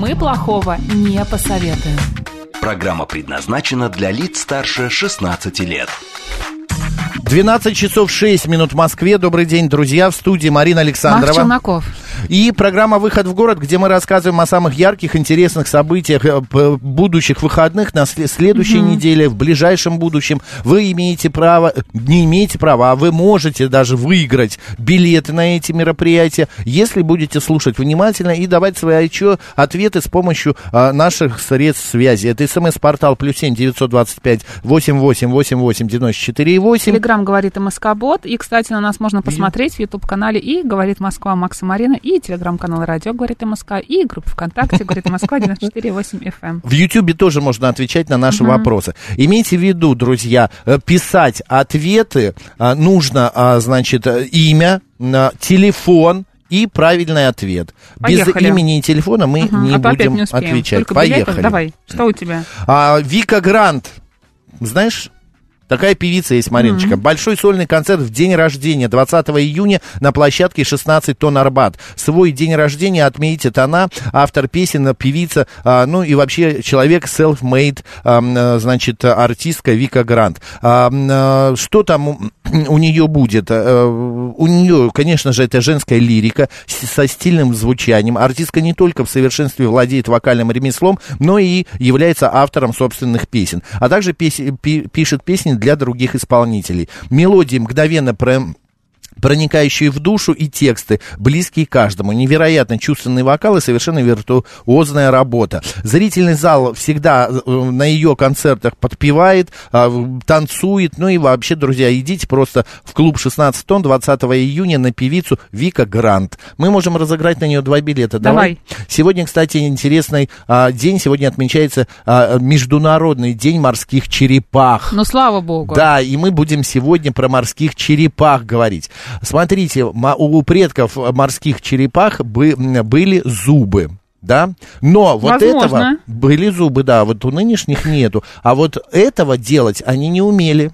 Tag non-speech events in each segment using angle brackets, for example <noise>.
Мы плохого не посоветуем. Программа предназначена для лиц старше 16 лет. 12 часов 6 минут в Москве. Добрый день, друзья. В студии Марина Александрова. Челноков. И программа «Выход в город», где мы рассказываем о самых ярких, интересных событиях э, будущих выходных на сле- следующей неделе, в ближайшем будущем. Вы имеете право, не имеете права, а вы можете даже выиграть билеты на эти мероприятия, если будете слушать внимательно и давать свои ответы с помощью а, наших средств связи. Это смс-портал плюс семь девятьсот двадцать пять восемь восемь восемь восемь девяносто четыре восемь. Телеграм говорит МСК Бот. И, кстати, на нас можно посмотреть в YouTube-канале и говорит Москва Макса Марина, и телеграм-канал Радио говорит МСК, и группа ВКонтакте говорит Москва 94,8 FM. В Ютьюбе тоже можно отвечать на наши вопросы. Имейте в виду, друзья, э, писать ответы а, нужно, а, значит, э, имя, на телефон и правильный ответ. Поехали. Без имени и телефона мы Мгм, не а будем не успеем. отвечать. Только билетов? Поехали. Давай, что у тебя? А, Вика Грант, знаешь? Такая певица есть, Мариночка. Большой сольный концерт в день рождения, 20 июня на площадке 16 тонн Арбат. Свой день рождения отметит она, автор песен, певица, а, ну и вообще человек self-made, а, значит, артистка Вика Грант. А, а, что там у, <clears throat> нее будет? А, у нее, конечно же, это женская лирика со стильным звучанием. Артистка не только в совершенстве владеет вокальным ремеслом, но и является автором собственных песен. А также пес- пи- пишет песни для других исполнителей. Мелодии мгновенно про проникающие в душу и тексты, близкие каждому. Невероятно чувственный вокал и совершенно виртуозная работа. Зрительный зал всегда э, на ее концертах подпевает, а, танцует. Ну и вообще, друзья, идите просто в клуб 16 тонн 20 июня на певицу Вика Грант. Мы можем разыграть на нее два билета. Давай. Сегодня, кстати, интересный а, день. Сегодня отмечается а, Международный день морских черепах. Ну, слава богу. Да, и мы будем сегодня про морских черепах говорить. Смотрите, у предков морских черепах были зубы. Да, но вот Возможно. этого были зубы, да, вот у нынешних нету, а вот этого делать они не умели.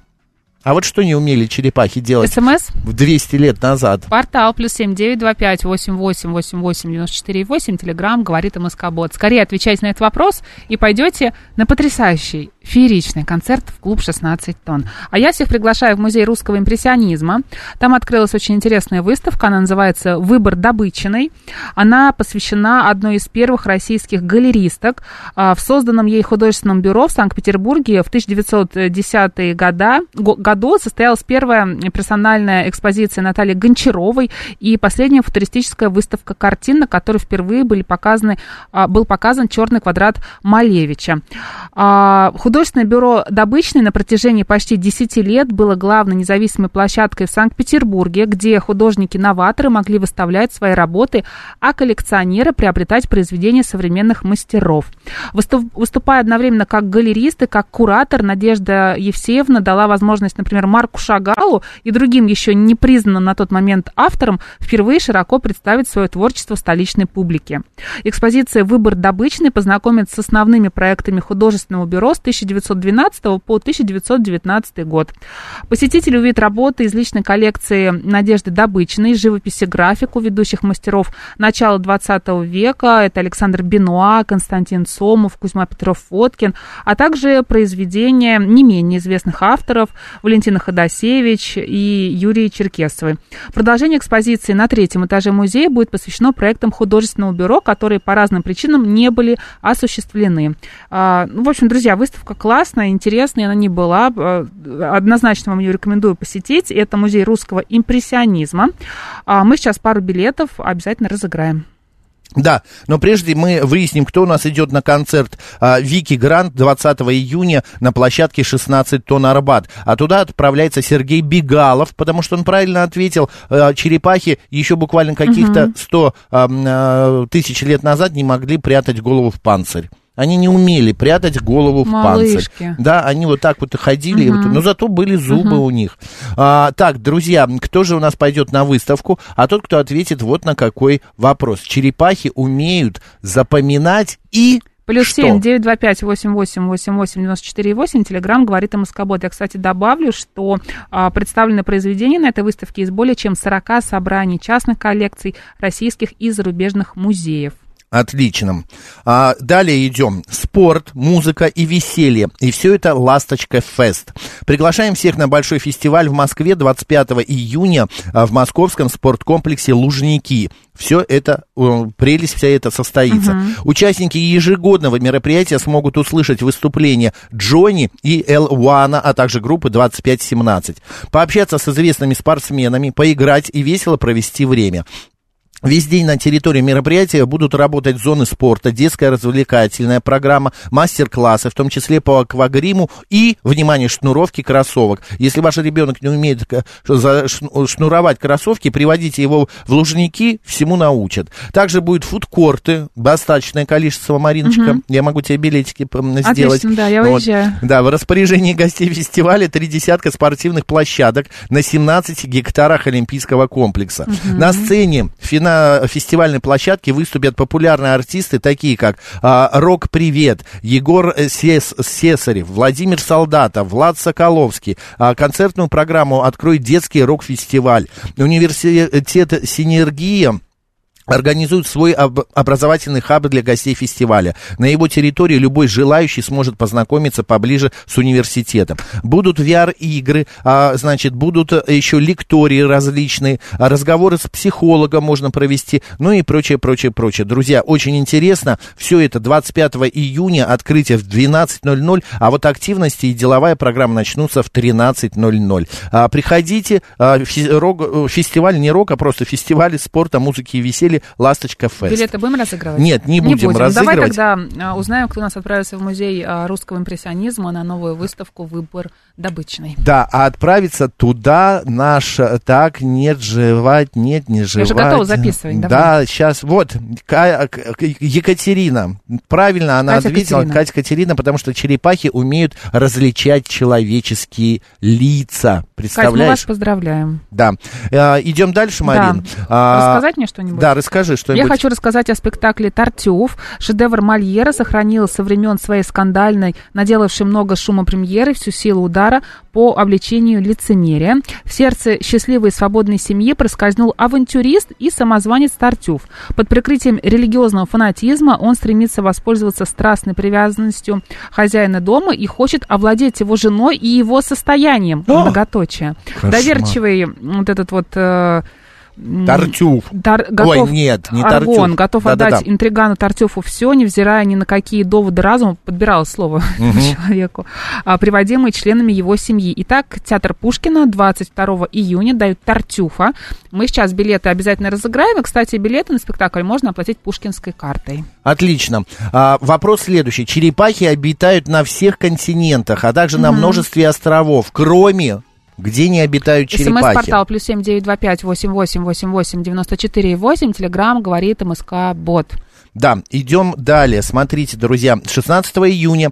А вот что не умели черепахи делать СМС? в 200 лет назад? Портал плюс семь девять два пять восемь восемь восемь восемь девяносто четыре восемь. Телеграмм говорит МСК Бот. Скорее отвечайте на этот вопрос и пойдете на потрясающий фееричный концерт в клуб 16 тонн. А я всех приглашаю в музей русского импрессионизма. Там открылась очень интересная выставка. Она называется «Выбор добыченный». Она посвящена одной из первых российских галеристок а, в созданном ей художественном бюро в Санкт-Петербурге в 1910-е года, го- году состоялась первая персональная экспозиция Натальи Гончаровой и последняя футуристическая выставка картин, на которой впервые были показаны, а, был показан черный квадрат Малевича. А, Художественное бюро «Добычный» на протяжении почти 10 лет было главной независимой площадкой в Санкт-Петербурге, где художники-новаторы могли выставлять свои работы, а коллекционеры приобретать произведения современных мастеров. Выступ- Выступая одновременно как галерист и как куратор, Надежда Евсеевна дала возможность, например, Марку Шагалу и другим еще не признанным на тот момент авторам впервые широко представить свое творчество столичной публике. Экспозиция «Выбор добычный» познакомит с основными проектами художественного бюро с 1912 по 1919 год. Посетители увидят работы из личной коллекции Надежды Добычной, живописи, графику ведущих мастеров начала 20 века. Это Александр Бенуа, Константин Сомов, Кузьма Петров Фоткин, а также произведения не менее известных авторов Валентина Ходосевич и Юрий Черкесовой. Продолжение экспозиции на третьем этаже музея будет посвящено проектам художественного бюро, которые по разным причинам не были осуществлены. А, ну, в общем, друзья, выставка классная, интересная, она не была. А, Однозначно вам ее рекомендую посетить. Это музей русского импрессионизма. А, Мы сейчас пару билетов обязательно разыграем. Да, но прежде мы выясним, кто у нас идет на концерт а, Вики Грант 20 июня на площадке 16 тонн Арбат. А туда отправляется Сергей Бегалов, потому что он правильно ответил, а, черепахи еще буквально каких-то 100 а, а, тысяч лет назад не могли прятать голову в панцирь. Они не умели прятать голову в Малышки. панцирь. Да, они вот так вот и ходили, и вот, но зато были зубы у них. А, так, друзья, кто же у нас пойдет на выставку? А тот, кто ответит вот на какой вопрос. Черепахи умеют запоминать и... Плюс что? семь, девять, два, пять, восемь, восемь, восемь, восемь, девяносто четыре, восемь. Телеграмм говорит о Москобот. Я, кстати, добавлю, что а, представлены произведения на этой выставке из более чем 40 собраний частных коллекций российских и зарубежных музеев. Отлично. А, далее идем. Спорт, музыка и веселье. И все это «Ласточка Фест». Приглашаем всех на большой фестиваль в Москве 25 июня а, в московском спорткомплексе «Лужники». Все это, прелесть вся это состоится. Участники ежегодного мероприятия смогут услышать выступления Джонни и Эл Уана, а также группы 2517. Пообщаться с известными спортсменами, поиграть и весело провести время. Весь день на территории мероприятия будут работать зоны спорта, детская развлекательная программа, мастер-классы, в том числе по аквагриму и, внимание, шнуровки кроссовок. Если ваш ребенок не умеет шнуровать кроссовки, приводите его в лужники, всему научат. Также будет фудкорты, достаточное количество, Мариночка. Я могу тебе билетики сделать. Отлично, да, я Вот. уезжаю. Да, в распоряжении гостей фестиваля три десятка спортивных площадок на 17 гектарах Олимпийского комплекса. На сцене фина- фестивальной площадки выступят популярные артисты, такие как а, Рок Привет, Егор э, Сес- Сесарев, Владимир Солдатов, Влад Соколовский. А, концертную программу откроет детский рок-фестиваль. Университет Синергия организует свой об- образовательный хаб для гостей фестиваля. На его территории любой желающий сможет познакомиться поближе с университетом. Будут VR-игры, а, значит, будут э, еще лектории различные, а, разговоры с психологом можно провести, ну и прочее, прочее, прочее. Друзья, очень интересно. Все это 25 июня, открытие в 12.00, а вот активности и деловая программа начнутся в 13.00. А, приходите, а, э, фестиваль не рок, а просто фестиваль спорта, музыки и веселья «Ласточка Фест». Билеты будем разыгрывать? Нет, не будем Ну, разыгрывать. Давай тогда а, узнаем, кто у нас отправится в музей а, русского импрессионизма на новую выставку «Выбор добычный». Да, а отправиться туда наш, э, так, нет, жевать, нет, не жевать. же готова записывать, Да, давай. сейчас, вот, К- Екатерина, правильно она Катя ответила, Катерина. Катя Катерина, потому что черепахи умеют различать человеческие лица, Кать, мы вас представляешь? поздравляем. Да. Э, идем дальше, Марин. Да. Рассказать мне что-нибудь? Да, расскажи что-нибудь. Я хочу рассказать о спектакле «Тартюф». Шедевр Мольера сохранил со времен своей скандальной, наделавшей много шума премьеры, всю силу удара по обличению лицемерия. В сердце счастливой и свободной семьи проскользнул авантюрист и самозванец Тартюф. Под прикрытием религиозного фанатизма он стремится воспользоваться страстной привязанностью хозяина дома и хочет овладеть его женой и его состоянием. Многоточие. Кошмар. Доверчивый вот этот вот... э, Тартюф. Тар- готов, Ой, нет, не Аргон Тартюф. готов Да-да-да. отдать интригану Тартюфу все, невзирая ни на какие доводы разума, подбирала слово <laughs> человеку, а, приводимые членами его семьи. Итак, театр Пушкина 22 июня дают Тартюфа. Мы сейчас билеты обязательно разыграем. И, кстати, билеты на спектакль можно оплатить пушкинской картой. Отлично. А, вопрос следующий. Черепахи обитают на всех континентах, а также на множестве островов, кроме где не обитают черепахи. СМС-портал плюс семь девять два пять восемь восемь восемь восемь девяносто четыре восемь. Телеграмм говорит МСК Бот. Да, идем далее. Смотрите, друзья, 16 июня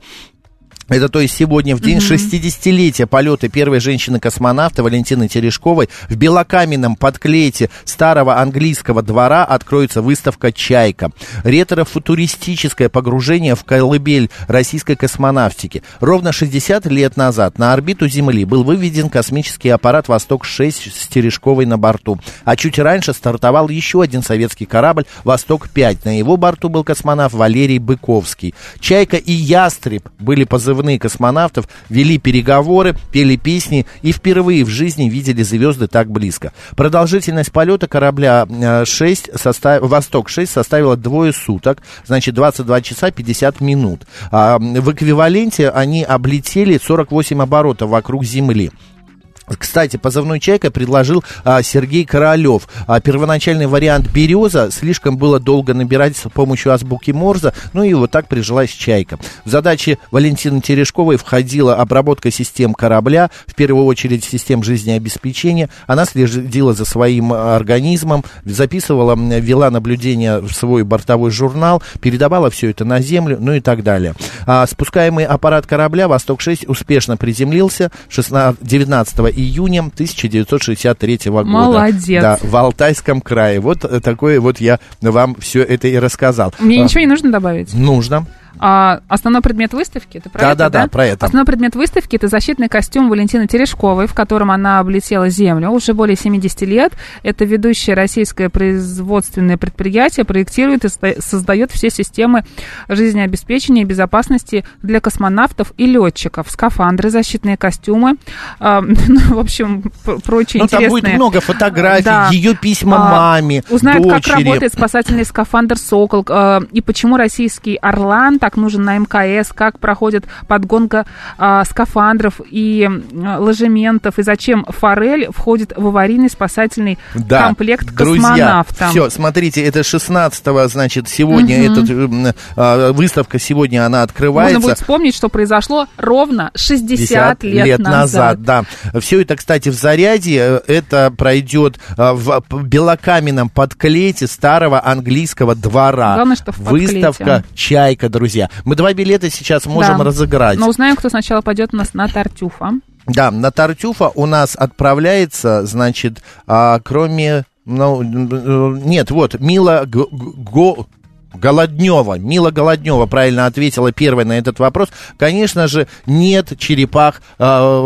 это то есть сегодня, в день 60-летия полета первой женщины-космонавта Валентины Терешковой в белокаменном подклете старого английского двора откроется выставка «Чайка». Ретро-футуристическое погружение в колыбель российской космонавтики. Ровно 60 лет назад на орбиту Земли был выведен космический аппарат «Восток-6» с Терешковой на борту. А чуть раньше стартовал еще один советский корабль «Восток-5». На его борту был космонавт Валерий Быковский. «Чайка» и «Ястреб» были позывные космонавтов, вели переговоры, пели песни и впервые в жизни видели звезды так близко. Продолжительность полета корабля э, 6 состав... «Восток-6» составила двое суток, значит 22 часа 50 минут. А, в эквиваленте они облетели 48 оборотов вокруг Земли. Кстати, позывной «Чайка» предложил а, Сергей Королев. А, первоначальный вариант «Береза» слишком было долго набирать с помощью азбуки Морза, ну и вот так прижилась «Чайка». В задачи Валентины Терешковой входила обработка систем корабля, в первую очередь систем жизнеобеспечения. Она следила за своим организмом, записывала, вела наблюдения в свой бортовой журнал, передавала все это на Землю, ну и так далее. А, спускаемый аппарат корабля «Восток-6» успешно приземлился 16, 19 июня 1963 года. Молодец. Да, в Алтайском крае. Вот э, такое вот я вам все это и рассказал. Мне А, ничего не нужно добавить. Нужно. А, основной предмет выставки, это про Да, это, да, да, про это. Основной предмет выставки это защитный костюм Валентины Терешковой, в котором она облетела землю уже более 70 лет. Это ведущее российское производственное предприятие, проектирует и создает все системы жизнеобеспечения и безопасности для космонавтов и летчиков. Скафандры, защитные костюмы, а, <laughs> ну, в общем, прочие Ну, там интересные. будет много фотографий, Да. ее письма А, маме, Узнают, как дочери. работает спасательный скафандр «Сокол», э, и почему российский «Орлан» так нужен на МКС, как проходит подгонка а, скафандров и м, ложементов, и зачем «Форель» входит в аварийный спасательный Да, комплект друзья, космонавта. все, смотрите, это 16 значит, сегодня Мгм. этот, а, выставка сегодня, она открывается. Можно будет вспомнить, что произошло ровно 60, 50 лет, назад. да. Все это, кстати, в заряде. Это пройдет э, в белокаменном подклете старого английского двора. Главное, что в подклете. Выставка «Чайка», друзья. Мы два билета сейчас можем Да. разыграть. Но узнаем, кто сначала пойдет у нас на Тартюфа. Да, на Тартюфа у нас отправляется, значит, а, кроме... Ну, нет, вот, Мила Го... Голоднева, Мила Голоднева правильно ответила первой на этот вопрос. Конечно же, нет черепах а,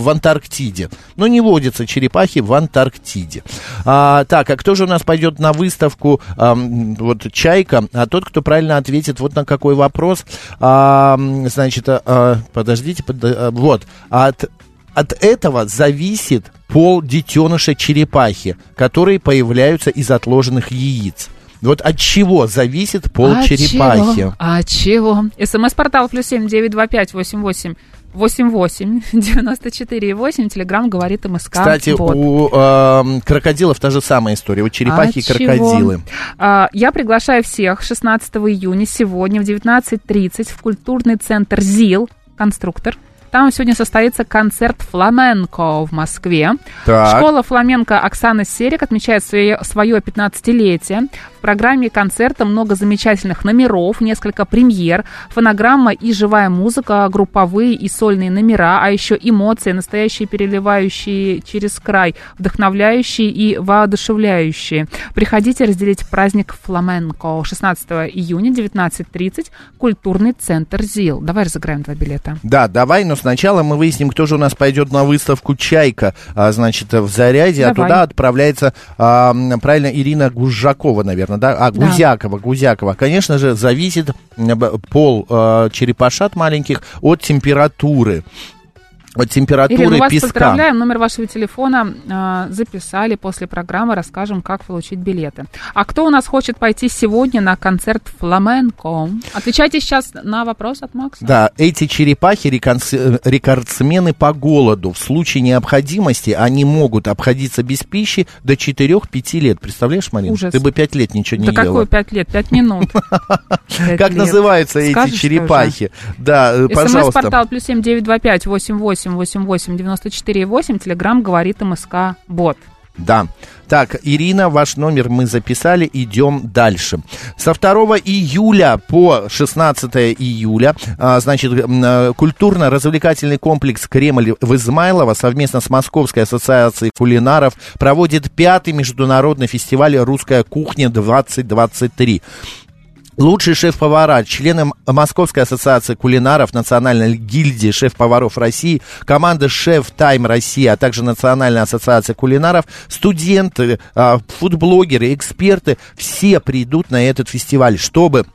в Антарктиде. Но не водятся черепахи в Антарктиде. А, так, а кто же у нас пойдет на выставку ам, вот Чайка? А тот, кто правильно ответит вот на какой вопрос. А, значит, а, а, подождите, под- а, вот. От от этого зависит пол детеныша черепахи, которые появляются из отложенных яиц. Вот от чего зависит пол А черепахи? Чего? А чего? СМС-портал плюс семь девять два пять восемь восемь восемь восемь <laughs> девяносто четыре восемь. Телеграмм говорит МСК. Кстати, Бот. у эм, крокодилов та же самая история. Вот черепахи А и крокодилы. А, Я приглашаю всех 16 июня сегодня в 19.30 в культурный центр ЗИЛ, конструктор. Там сегодня состоится концерт фламенко в Москве. Так. Школа фламенко Оксана Серик отмечает свое, свое 15-летие. В программе концерта много замечательных номеров, несколько премьер, фонограмма и живая музыка, групповые и сольные номера, а еще эмоции, настоящие переливающие через край, вдохновляющие и воодушевляющие. Приходите разделить праздник фламенко 16 июня 19.30, культурный центр ЗИЛ. Давай разыграем два билета. Да, давай, но сначала мы выясним, кто же у нас пойдет на выставку «Чайка», а, значит, в «Заряде», а Давай. туда отправляется, а, правильно, Ирина Гужакова, наверное, да? А, Да. Гузякова, Гузякова. Конечно же, зависит пол а, черепашат маленьких от температуры. Температуры Ирина, вас песка. поздравляем. Номер вашего телефона а, записали после программы. Расскажем, как получить билеты. А кто у нас хочет пойти сегодня на концерт фламенко? Отвечайте сейчас на вопрос от Макса. Да, эти черепахи реконс- рекордсмены по голоду. В случае необходимости они могут обходиться без пищи до 4-5 лет. Представляешь, Марина? Ужас. Ты бы 5 лет ничего не Да ела. какое пять лет? Пять минут. <laughs> Пять Как называются эти черепахи? Да, э, пожалуйста. СМС-портал плюс семь девять два пять восемь восемь восемь восемь девяносто четыре восемь. Телеграмм говорит МСК Бот. Да. Так, Ирина, ваш номер мы записали, идем дальше. Со 2 июля по 16 июля, а, значит, э, культурно-развлекательный комплекс «Кремль» в Измайлово совместно с Московской ассоциацией кулинаров проводит пятый международный фестиваль «Русская кухня-2023». Лучшие шеф-повара, члены Московской ассоциации кулинаров, Национальной гильдии шеф-поваров России, команда Шеф Тайм Россия, а также Национальная ассоциация кулинаров, студенты, а, фудблогеры, эксперты, все придут на этот фестиваль, чтобы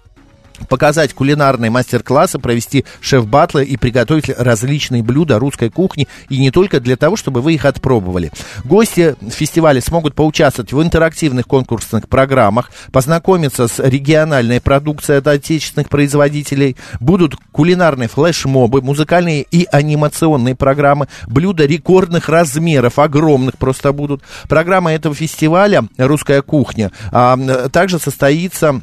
показать кулинарные мастер-классы, провести шеф-батлы и приготовить различные блюда русской кухни, и не только для того, чтобы вы их отпробовали. Гости фестиваля смогут поучаствовать в интерактивных конкурсных программах, познакомиться с региональной продукцией от отечественных производителей, будут кулинарные флешмобы, музыкальные и анимационные программы, блюда рекордных размеров, огромных просто будут. Программа этого фестиваля «Русская кухня» а, также состоится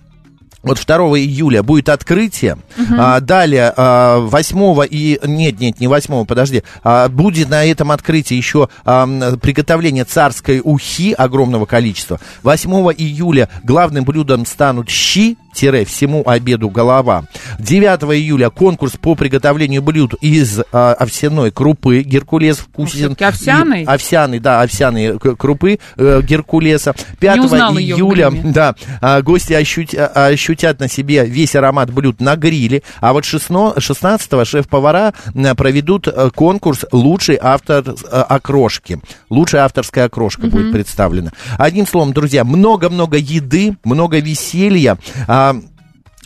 вот 2 июля будет открытие. Угу. А, далее, а, 8 и... Нет, нет, не 8, подожди. А, будет на этом открытии еще а, приготовление царской ухи огромного количества. 8 июля главным блюдом станут щи, всему обеду голова. 9 июля конкурс по приготовлению блюд из а, овсяной крупы Геркулес вкусен. Овсяный? Овсяный, да, овсяные крупы э, Геркулеса. 5 июля, да, а, гости ощут, а, ощутят на себе весь аромат блюд на гриле. А вот 16 шеф-повара проведут э, конкурс «Лучший автор э, окрошки». Лучшая авторская окрошка mm-hmm. будет представлена. Одним словом, друзья, много-много еды, много веселья. А,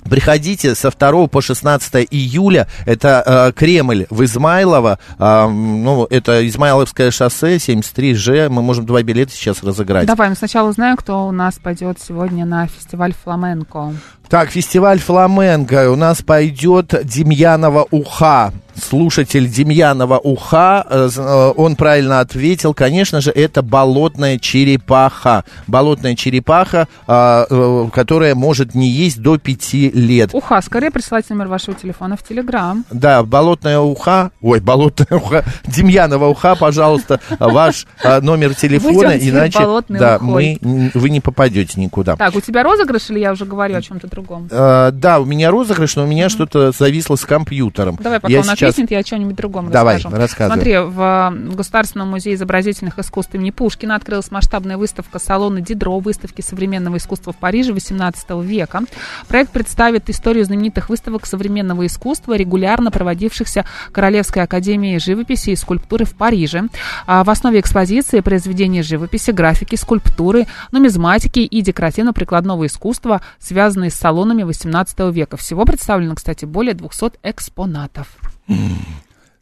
Приходите со 2 по 16 июля. Это э, Кремль в Измайлово. Э, ну, это Измайловское шоссе, 73Ж. Мы можем два билета сейчас разыграть. Давай, мы сначала узнаем, кто у нас пойдет сегодня на фестиваль фламенко. Так, фестиваль фламенко. У нас пойдет Демьянова Уха слушатель Демьянова Уха, э, э, он правильно ответил, конечно же, это болотная черепаха. Болотная черепаха, а, э, которая может не есть до пяти лет. Уха, скорее присылайте номер вашего телефона в Телеграм. Да, болотная уха, ой, болотная уха, Демьянова Уха, пожалуйста, ваш номер телефона, иначе да, мы, вы не попадете никуда. Так, у тебя розыгрыш или я уже говорю о чем-то другом? Да, у меня розыгрыш, но у меня что-то зависло с компьютером. Давай, пока я нас сейчас... я о чем-нибудь другом Давай, расскажу. рассказывай. Смотри, в Государственном музее изобразительных искусств имени Пушкина открылась масштабная выставка салона Дидро, выставки современного искусства в Париже XVIII века. Проект представит историю знаменитых выставок современного искусства, регулярно проводившихся Королевской академией живописи и скульптуры в Париже. А в основе экспозиции произведения живописи, графики, скульптуры, нумизматики и декоративно-прикладного искусства, связанные с салонами XVIII века. Всего представлено, кстати, более 200 экспонатов.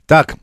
Так,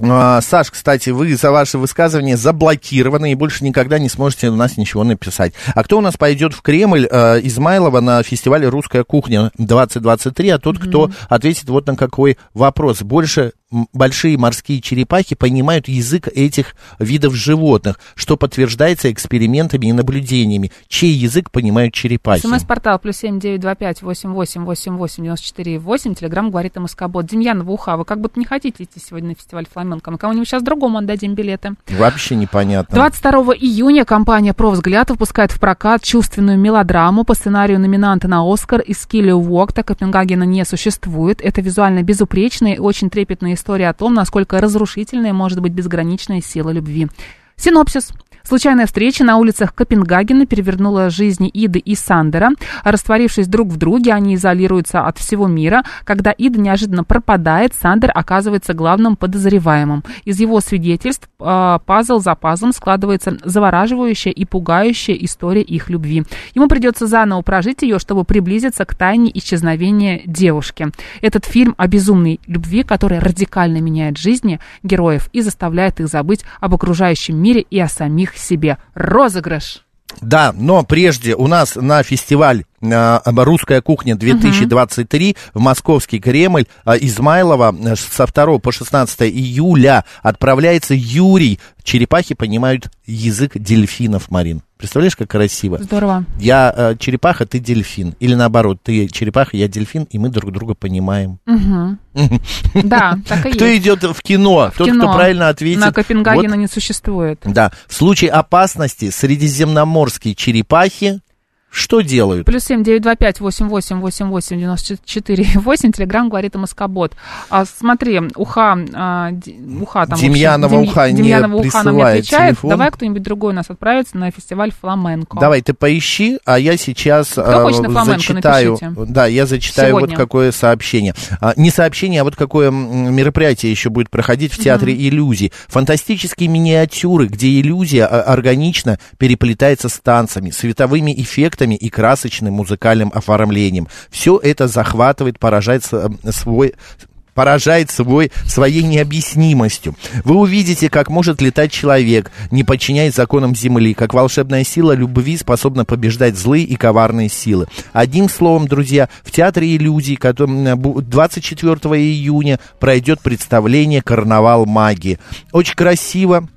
а, Саш, кстати, вы за ваше высказывание заблокированы и больше никогда не сможете у нас ничего написать. А кто у нас пойдет в Кремль э, Измайлова на фестивале «Русская кухня 2023», а тот, mm-hmm. кто ответит вот на какой вопрос. Больше большие морские черепахи понимают язык этих видов животных, что подтверждается экспериментами и наблюдениями. Чей язык понимают черепахи? СМС-портал плюс семь девять два пять восемь восемь восемь восемь девяносто четыре восемь. Телеграмм говорит МСК-бот. Демьянова Уха, вы как будто не хотите идти сегодня на фестиваль фламенко. Мы кому-нибудь сейчас другому отдадим билеты. Вообще непонятно. 22 июня компания «Провзгляд» выпускает в прокат чувственную мелодраму по сценарию номинанта на «Оскар» из Килли Уокта. Копенгагена не существует. Это визуально безупречные и очень трепетные история о том, насколько разрушительной может быть безграничная сила любви. Синопсис. Случайная встреча на улицах Копенгагена перевернула жизни Иды и Сандера. Растворившись друг в друге, они изолируются от всего мира. Когда Ида неожиданно пропадает, Сандер оказывается главным подозреваемым. Из его свидетельств э, пазл за пазлом складывается завораживающая и пугающая история их любви. Ему придется заново прожить ее, чтобы приблизиться к тайне исчезновения девушки. Этот фильм о безумной любви, которая радикально меняет жизни героев и заставляет их забыть об окружающем мире и о самих себе розыгрыш. Да, но прежде у нас на фестиваль э, «Русская кухня 2023» угу. в Московский Кремль э, Измайлова э, со 2 по 16 июля отправляется Юрий. Черепахи понимают язык дельфинов, Марин. Представляешь, как красиво? Здорово. Я э, черепаха, ты дельфин. Или наоборот, ты черепаха, я дельфин, и мы друг друга понимаем. <laughs> Да, так и Кто идет в кино? Тот, кто правильно ответит. На Копенгагена не существует. Да. В случае опасности средиземноморские черепахи что делают? Плюс семь девять два пять восемь восемь восемь восемь девяносто четыре <laughs> восемь. Телеграмм говорит МСК-бот. А, смотри, уха, а, уха там... Демьянова общем, уха Демьянова не уха нам не отвечает. Телефон. Давай кто-нибудь другой у нас отправится на фестиваль фламенко. Давай, ты поищи, а я сейчас Кто а, хочет на фламенко, зачитаю. Напишите. Да, я зачитаю Сегодня. вот какое сообщение. А, не сообщение, а вот какое мероприятие еще будет проходить в Театре mm-hmm. иллюзий. Фантастические миниатюры, где иллюзия органично переплетается с танцами, световыми эффектами эффектами и красочным музыкальным оформлением. Все это захватывает, поражает э, свой поражает свой, своей необъяснимостью. Вы увидите, как может летать человек, не подчиняясь законам Земли, как волшебная сила любви способна побеждать злые и коварные силы. Одним словом, друзья, в Театре иллюзий 24 июня пройдет представление «Карнавал магии». Очень красиво,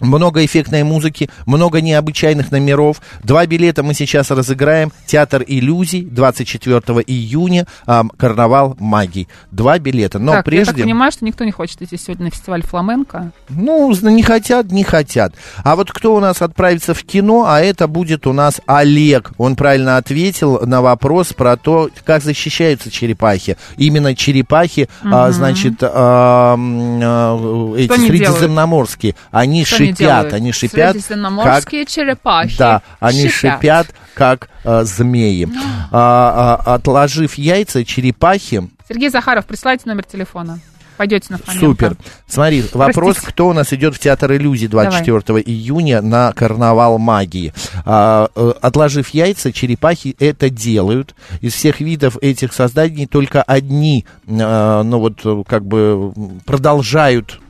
много эффектной музыки, много необычайных номеров. Два билета мы сейчас разыграем. Театр иллюзий 24 июня, эм, карнавал магии. Два билета. Но так, прежде... я так понимаю, что никто не хочет идти сегодня на фестиваль фламенко. Ну, не хотят, не хотят. А вот кто у нас отправится в кино, а это будет у нас Олег. Он правильно ответил на вопрос про то, как защищаются черепахи. Именно черепахи, угу. а, значит, а, а, эти средиземноморские, они Что шипят, они шипят. Средиземноморские как, черепахи. Да, они шипят, шипят как э, змеи. <gasps> а, а, отложив яйца, черепахи... Сергей Захаров, присылайте номер телефона. Пойдете на фламенко. Супер. Смотри, вопрос, Простите. кто у нас идет в Театр иллюзий 24 Давай. июня на карнавал магии. А, э, отложив яйца, черепахи это делают. Из всех видов этих созданий только одни, а, ну вот, как бы продолжают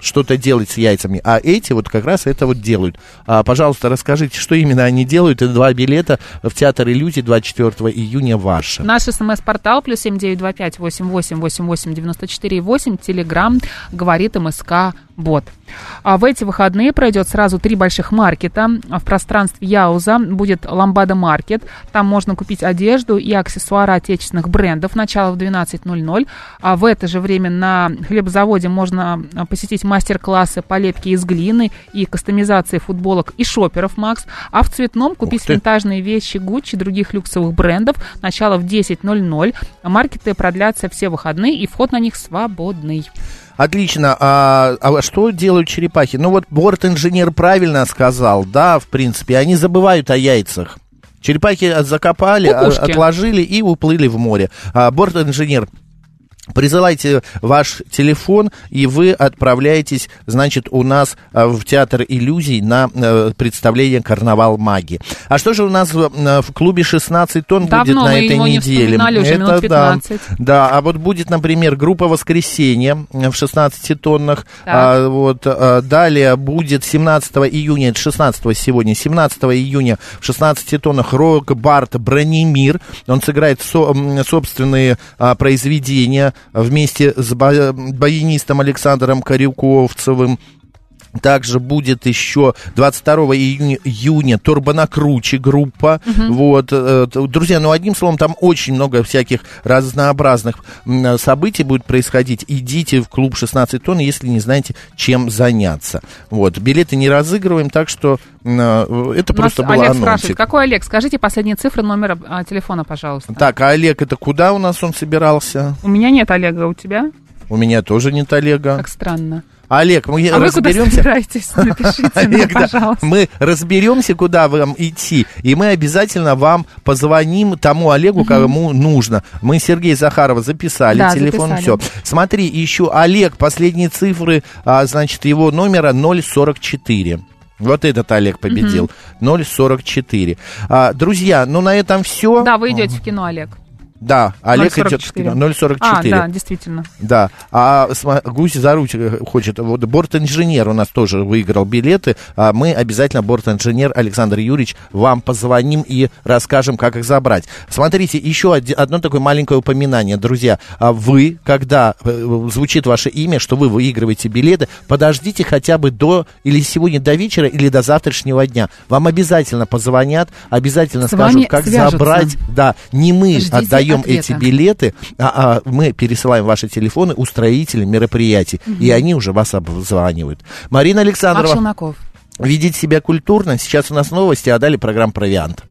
что-то делать с яйцами, а эти вот как раз это вот делают. А, пожалуйста, расскажите, что именно они делают. Это два билета в Театр иллюзий 24 июня ваше. Наш смс-портал плюс семь девять два пять восемь восемь восемь восемь девяносто четыре восемь. Телеграмм говорит МСК Бот. А в эти выходные пройдет сразу три больших маркета. В пространстве Яуза будет Ламбада Маркет. Там можно купить одежду и аксессуары отечественных брендов. Начало в 12.00. А в это же время на хлебозаводе можно посетить мастер-классы по лепке из глины и кастомизации футболок и шоперов Макс. А в цветном купить винтажные вещи Гуччи и других люксовых брендов. Начало в 10.00. Маркеты продлятся все выходные и вход на них свободный. Отлично. А, а что делают черепахи? Ну вот борт-инженер правильно сказал, да, в принципе, они забывают о яйцах. Черепахи закопали, Кукушки. отложили и уплыли в море. А борт-инженер Присылайте ваш телефон, и вы отправляетесь, значит, у нас э, в Театр иллюзий на э, представление «Карнавал магии». А что же у нас в, э, клубе 16 тонн Давно будет на этой не неделе? Уже Это да, да, а вот будет, например, группа «Воскресенье» в 16 тоннах. А, вот, а, далее будет 17 июня, это 16 сегодня, 17 июня в 16 тоннах рок-бард «Бронемир». Он сыграет со, собственные а, произведения вместе с баянистом Александром Корюковцевым. Также будет еще 22 июня, июня Турбонакручи группа. Угу. Вот, э, друзья, ну одним словом, там очень много всяких разнообразных событий будет происходить. Идите в клуб 16 тонн, если не знаете, чем заняться. Вот, билеты не разыгрываем, так что э, это просто было Олег анонсик. спрашивает, какой Олег? Скажите последние цифры номера а, телефона, пожалуйста. Так, а Олег, это куда у нас он собирался? У меня нет Олега, у тебя? У меня тоже нет Олега. Как странно. Олег, мы а разберемся. Вы куда <laughs> Напишите Олег, мне, пожалуйста. Мы разберемся, куда вам идти, и мы обязательно вам позвоним тому Олегу, кому нужно. Мы Сергей Захарова записали, да, телефон, записали. все. Смотри, еще Олег, последние цифры, а, значит, его номера 044. Вот этот Олег победил. Угу. 044. А, друзья, ну на этом все. Да, вы идете в кино, Олег. Да, Олег 0,44. идет в кино. 0,44. А, да, действительно. Да. А Гусь за ручку хочет. Вот борт-инженер у нас тоже выиграл билеты. А мы обязательно борт-инженер Александр Юрьевич вам позвоним и расскажем, как их забрать. Смотрите, еще одно такое маленькое упоминание, друзья. А вы, когда э, звучит ваше имя, что вы выигрываете билеты, подождите хотя бы до или сегодня до вечера, или до завтрашнего дня. Вам обязательно позвонят, обязательно С скажут, как свяжутся. забрать. Да, не мы Ждите отдаем даем эти билеты, а, а мы пересылаем ваши телефоны устроителям мероприятий, угу. и они уже вас обзванивают. Марина Александрова. Ведите себя культурно. Сейчас у нас новости, а далее программа «Провиант».